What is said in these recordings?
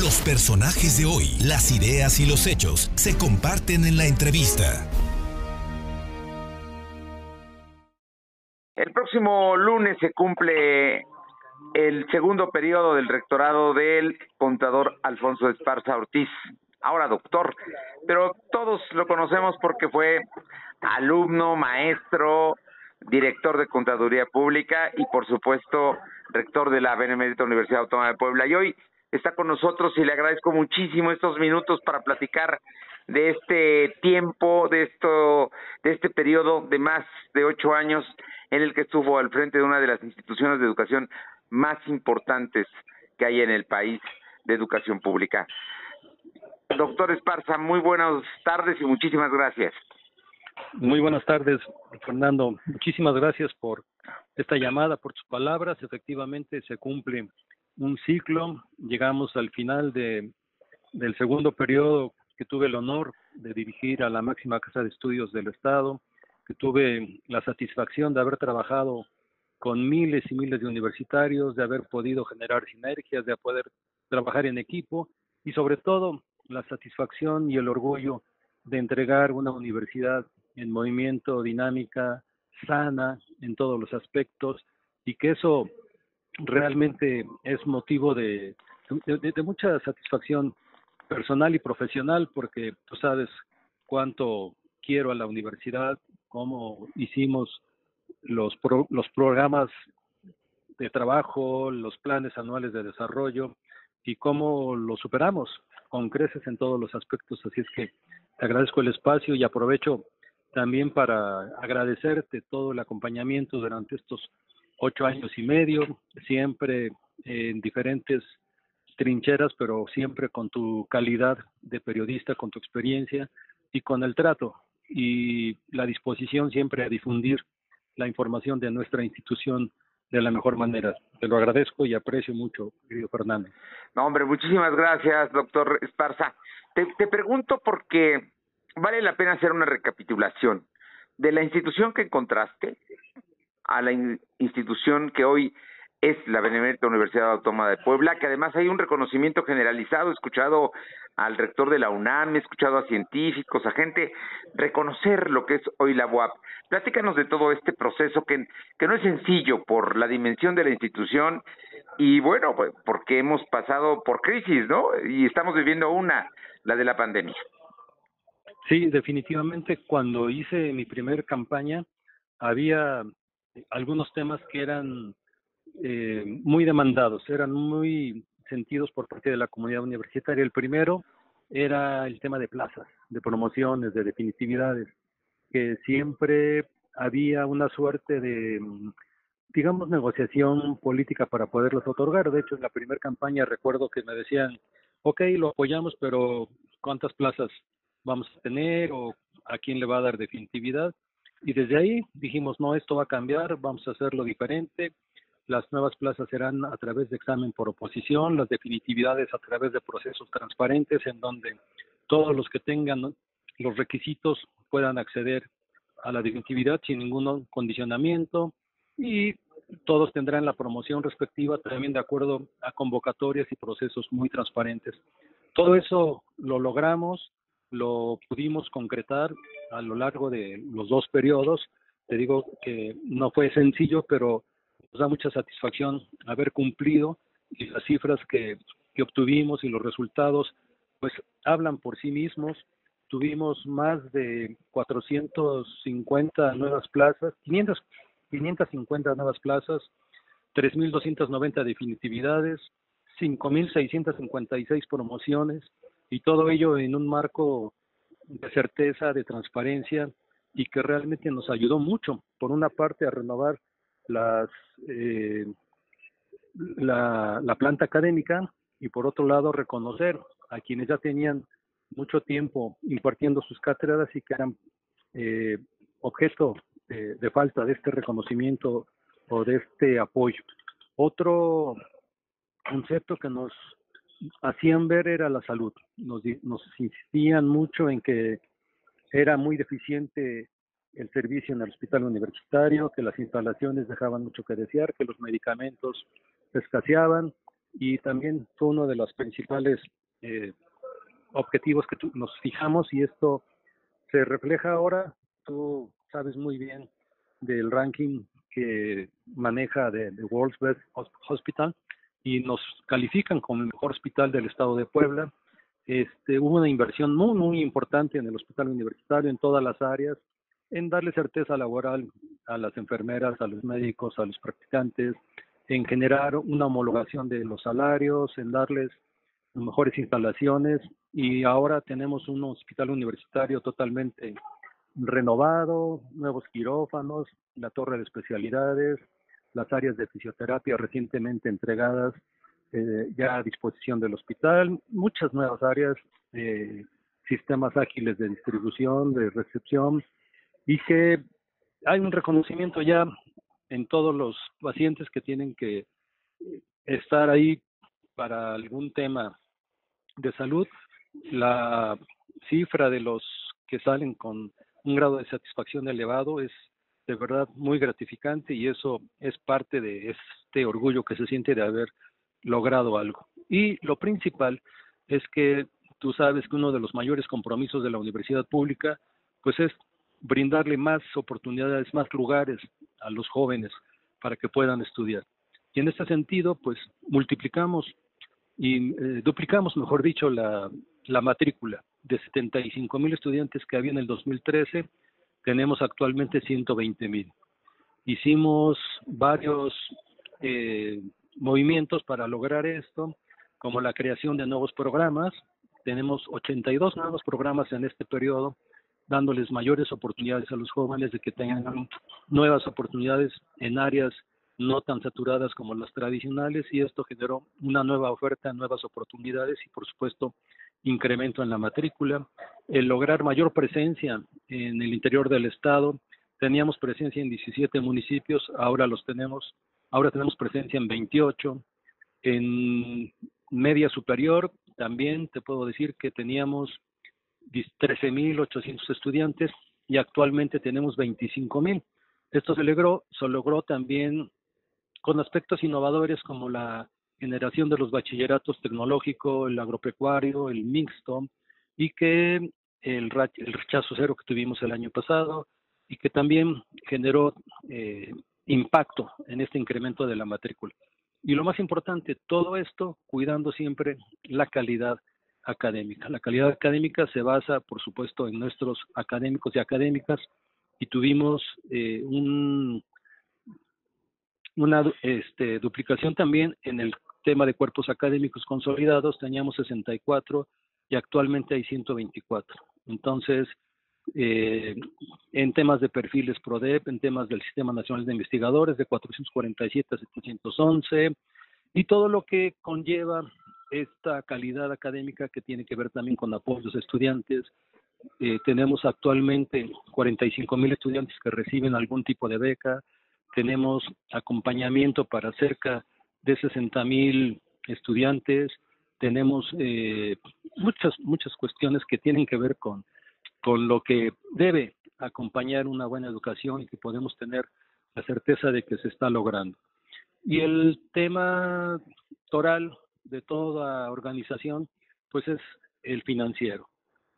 Los personajes de hoy, las ideas y los hechos se comparten en la entrevista. El próximo lunes se cumple el segundo periodo del rectorado del contador Alfonso Esparza Ortiz, ahora doctor, pero todos lo conocemos porque fue alumno, maestro, director de Contaduría Pública y por supuesto rector de la Benemérita Universidad Autónoma de Puebla. Y hoy está con nosotros y le agradezco muchísimo estos minutos para platicar de este tiempo, de esto, de este periodo de más de ocho años en el que estuvo al frente de una de las instituciones de educación más importantes que hay en el país de educación pública. Doctor Esparza, muy buenas tardes y muchísimas gracias. Muy buenas tardes, Fernando. Muchísimas gracias por esta llamada, por tus palabras. Efectivamente, se cumple un ciclo. Llegamos al final de, del segundo periodo que tuve el honor de dirigir a la máxima casa de estudios del Estado, que tuve la satisfacción de haber trabajado con miles y miles de universitarios, de haber podido generar sinergias, de poder trabajar en equipo y sobre todo la satisfacción y el orgullo de entregar una universidad en movimiento, dinámica, sana en todos los aspectos y que eso realmente es motivo de, mucha satisfacción personal y profesional porque tú sabes cuánto quiero a la universidad, cómo hicimos los, los programas de trabajo, los planes anuales de desarrollo y cómo lo superamos con creces en todos los aspectos. Así es que te agradezco el espacio y aprovecho también para agradecerte todo el acompañamiento durante estos ocho años y medio, siempre en diferentes trincheras, pero siempre con tu calidad de periodista, con tu experiencia y con el trato y la disposición siempre a difundir la información de nuestra institución de la mejor manera. Te lo agradezco y aprecio mucho, querido Fernando. No, hombre, muchísimas gracias, doctor Esparza. Te, te pregunto porque vale la pena hacer una recapitulación de la institución que encontraste a la institución que hoy es la Benemérita Universidad Autónoma de Puebla, que además hay un reconocimiento generalizado, he escuchado al rector de la UNAM, he escuchado a científicos, a gente reconocer lo que es hoy la UAP. Platícanos de todo este proceso que, que no es sencillo por la dimensión de la institución y bueno, pues, porque hemos pasado por crisis, ¿no? Y estamos viviendo una, la de la pandemia. Sí, definitivamente cuando hice mi primer campaña había algunos temas que eran eh, muy demandados, eran muy sentidos por parte de la comunidad universitaria. El primero era el tema de plazas, de promociones, de definitividades, que siempre había una suerte de, digamos, negociación política para poderlos otorgar. De hecho, en la primera campaña recuerdo que me decían, ok, lo apoyamos, pero ¿cuántas plazas vamos a tener o a quién le va a dar definitividad? Y desde ahí dijimos, no, esto va a cambiar, vamos a hacerlo diferente, las nuevas plazas serán a través de examen por oposición, las definitividades a través de procesos transparentes en donde todos los que tengan los requisitos puedan acceder a la definitividad sin ningún condicionamiento y todos tendrán la promoción respectiva también de acuerdo a convocatorias y procesos muy transparentes. Todo eso lo logramos, lo pudimos concretar a lo largo de los dos periodos. Te digo que no fue sencillo, pero nos da mucha satisfacción haber cumplido y las cifras que, obtuvimos y los resultados pues hablan por sí mismos. Tuvimos más de 450 nuevas plazas, 500, 550 nuevas plazas, 3.290 definitividades, 5.656 promociones y todo ello en un marco de certeza, de transparencia y que realmente nos ayudó mucho, por una parte, a renovar las, eh, la, la planta académica y por otro lado reconocer a quienes ya tenían mucho tiempo impartiendo sus cátedras y que eran eh, objeto de, de, falta de este reconocimiento o de este apoyo. Otro concepto que nos hacían ver era la salud. Nos, nos insistían mucho en que era muy deficiente el servicio en el hospital universitario, que las instalaciones dejaban mucho que desear, que los medicamentos escaseaban y también fue uno de los principales eh, objetivos que nos fijamos y esto se refleja ahora, tú sabes muy bien del ranking que maneja de, de World's Best Hospital y nos califican como el mejor hospital del estado de Puebla. Este, hubo una inversión muy, muy importante en el hospital universitario en todas las áreas, en darle certeza laboral a las enfermeras, a los médicos, a los practicantes, en generar una homologación de los salarios, en darles mejores instalaciones y ahora tenemos un hospital universitario totalmente renovado, nuevos quirófanos, la torre de especialidades, las áreas de fisioterapia recientemente entregadas eh, ya a disposición del hospital, muchas nuevas áreas, eh, sistemas ágiles de distribución, de recepción, y que hay un reconocimiento ya en todos los pacientes que tienen que estar ahí para algún tema de salud. La cifra de los que salen con un grado de satisfacción elevado es de verdad muy gratificante y eso es parte de este orgullo que se siente de haber logrado algo. Y lo principal es que tú sabes que uno de los mayores compromisos de la universidad pública pues es brindarle más oportunidades, más lugares a los jóvenes para que puedan estudiar. Y en este sentido, pues multiplicamos y eh, duplicamos, mejor dicho, la, la matrícula de 75 mil estudiantes que había en el 2013, tenemos actualmente 120 mil. Hicimos varios eh, movimientos para lograr esto, como la creación de nuevos programas. Tenemos 82 nuevos programas en este periodo dándoles mayores oportunidades a los jóvenes de que tengan nuevas oportunidades en áreas no tan saturadas como las tradicionales y esto generó una nueva oferta, nuevas oportunidades y por supuesto incremento en la matrícula, el lograr mayor presencia en el interior del estado. Teníamos presencia en 17 municipios, ahora los tenemos, ahora tenemos presencia en 28. En media superior también te puedo decir que teníamos 13.800 estudiantes y actualmente tenemos 25.000. Esto se logró, se logró también con aspectos innovadores como la generación de los bachilleratos tecnológico, el agropecuario, el mixto, y que el, rechazo cero que tuvimos el año pasado y que también generó eh, impacto en este incremento de la matrícula. Y lo más importante, todo esto cuidando siempre la calidad académica. La calidad académica se basa, por supuesto, en nuestros académicos y académicas y tuvimos eh, un, una este, duplicación también en el tema de cuerpos académicos consolidados. Teníamos 64 y actualmente hay 124. Entonces, eh, en temas de perfiles PRODEP, en temas del Sistema Nacional de Investigadores de 447 a 711 y todo lo que conlleva esta calidad académica que tiene que ver también con apoyos a estudiantes. Eh, tenemos actualmente 45 mil estudiantes que reciben algún tipo de beca. Tenemos acompañamiento para cerca de 60 mil estudiantes. Tenemos eh, muchas, muchas cuestiones que tienen que ver con, con lo que debe acompañar una buena educación y que podemos tener la certeza de que se está logrando. Y el tema toral de toda organización, pues es el financiero.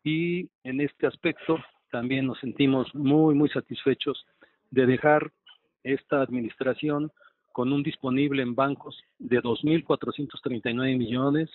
Y en este aspecto también nos sentimos muy, muy satisfechos de dejar esta administración con un disponible en bancos de 2.439 millones,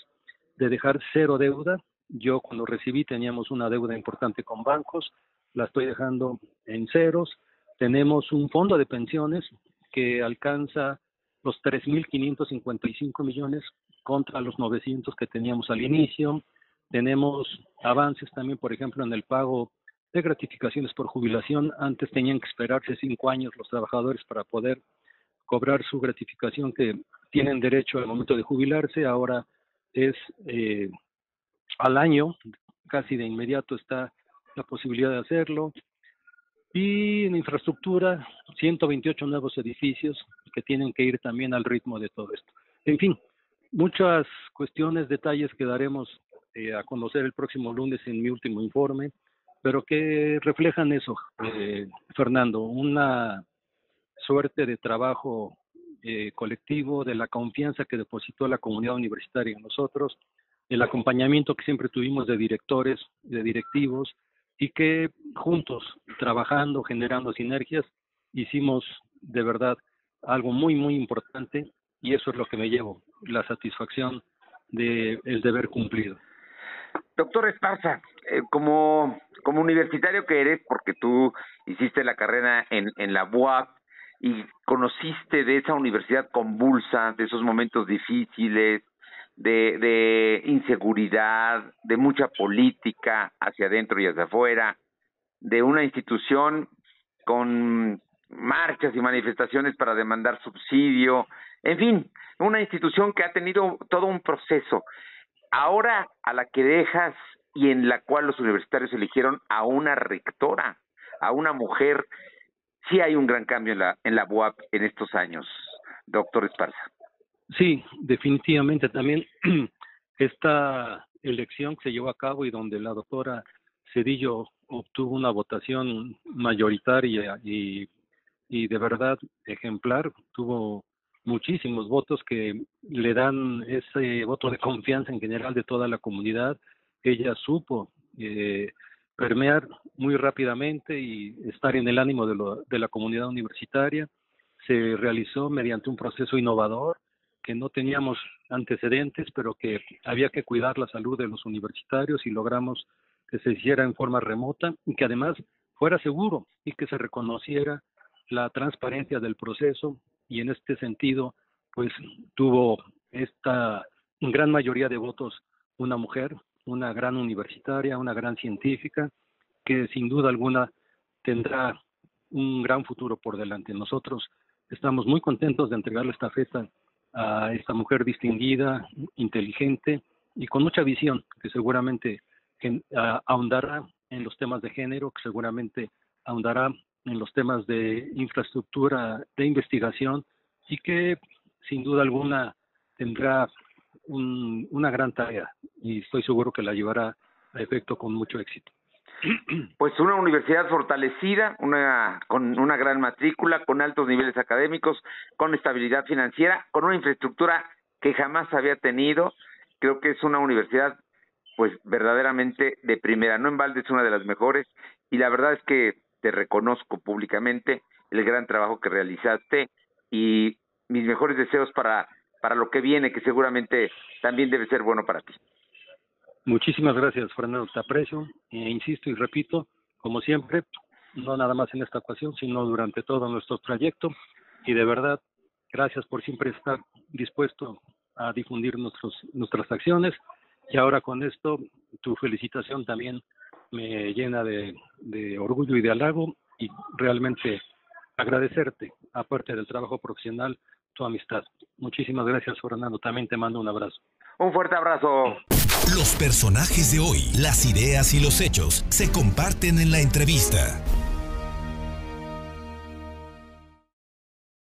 de dejar cero deuda. Yo cuando recibí teníamos una deuda importante con bancos, la estoy dejando en ceros. Tenemos un fondo de pensiones que alcanza los 3.555 millones contra los 900 que teníamos al inicio. Tenemos avances también, por ejemplo, en el pago de gratificaciones por jubilación. Antes tenían que esperarse cinco años los trabajadores para poder cobrar su gratificación que tienen derecho al momento de jubilarse. Ahora es eh, al año, casi de inmediato está la posibilidad de hacerlo. Y en infraestructura, 128 nuevos edificios que tienen que ir también al ritmo de todo esto. En fin, muchas cuestiones, detalles que daremos eh, a conocer el próximo lunes en mi último informe, pero que reflejan eso, eh, Fernando, una suerte de trabajo eh, colectivo, de la confianza que depositó la comunidad universitaria en nosotros, el acompañamiento que siempre tuvimos de directores, de directivos, y que juntos, trabajando, generando sinergias, hicimos de verdad algo muy, muy importante y eso es lo que me llevo, la satisfacción de el deber cumplido. Doctor Esparza, eh, como, como universitario que eres, porque tú hiciste la carrera en, en la UAP y conociste de esa universidad convulsa, de esos momentos difíciles, de, de inseguridad, de mucha política hacia adentro y hacia afuera, de una institución con marchas y manifestaciones para demandar subsidio, en fin, una institución que ha tenido todo un proceso. Ahora a la que dejas y en la cual los universitarios eligieron a una rectora, a una mujer, sí hay un gran cambio en la en la UAP en estos años, doctor Esparza. Sí, definitivamente también esta elección que se llevó a cabo y donde la doctora Cedillo obtuvo una votación mayoritaria y, y de verdad ejemplar, tuvo muchísimos votos que le dan ese voto de confianza en general de toda la comunidad. Ella supo eh, permear muy rápidamente y estar en el ánimo de, la comunidad universitaria. Se realizó mediante un proceso innovador que no teníamos antecedentes, pero que había que cuidar la salud de los universitarios y logramos que se hiciera en forma remota y que además fuera seguro y que se reconociera la transparencia del proceso y en este sentido pues tuvo esta gran mayoría de votos una mujer, una gran universitaria, una gran científica que sin duda alguna tendrá un gran futuro por delante. Nosotros estamos muy contentos de entregarle esta festa a esta mujer distinguida, inteligente y con mucha visión, que seguramente ahondará en los temas de género, que seguramente ahondará en los temas de infraestructura, de investigación y que sin duda alguna tendrá una gran tarea y estoy seguro que la llevará a efecto con mucho éxito. Pues una universidad fortalecida, una con una gran matrícula, con altos niveles académicos, con estabilidad financiera, con una infraestructura que jamás había tenido. Creo que es una universidad pues verdaderamente de primera, no en balde es una de las mejores y la verdad es que te reconozco públicamente el gran trabajo que realizaste y mis mejores deseos para para lo que viene que seguramente también debe ser bueno para ti. Muchísimas gracias, Fernando. Te aprecio e insisto y repito, como siempre, no nada más en esta ocasión, sino durante todo nuestro trayecto. Y de verdad, gracias por siempre estar dispuesto a difundir nuestros, nuestras acciones. Y ahora con esto, tu felicitación también me llena de, de orgullo y de halago y realmente agradecerte, aparte del trabajo profesional, tu amistad. Muchísimas gracias, Fernando. También te mando un abrazo. Un fuerte abrazo. Los personajes de hoy, las ideas y los hechos se comparten en la entrevista.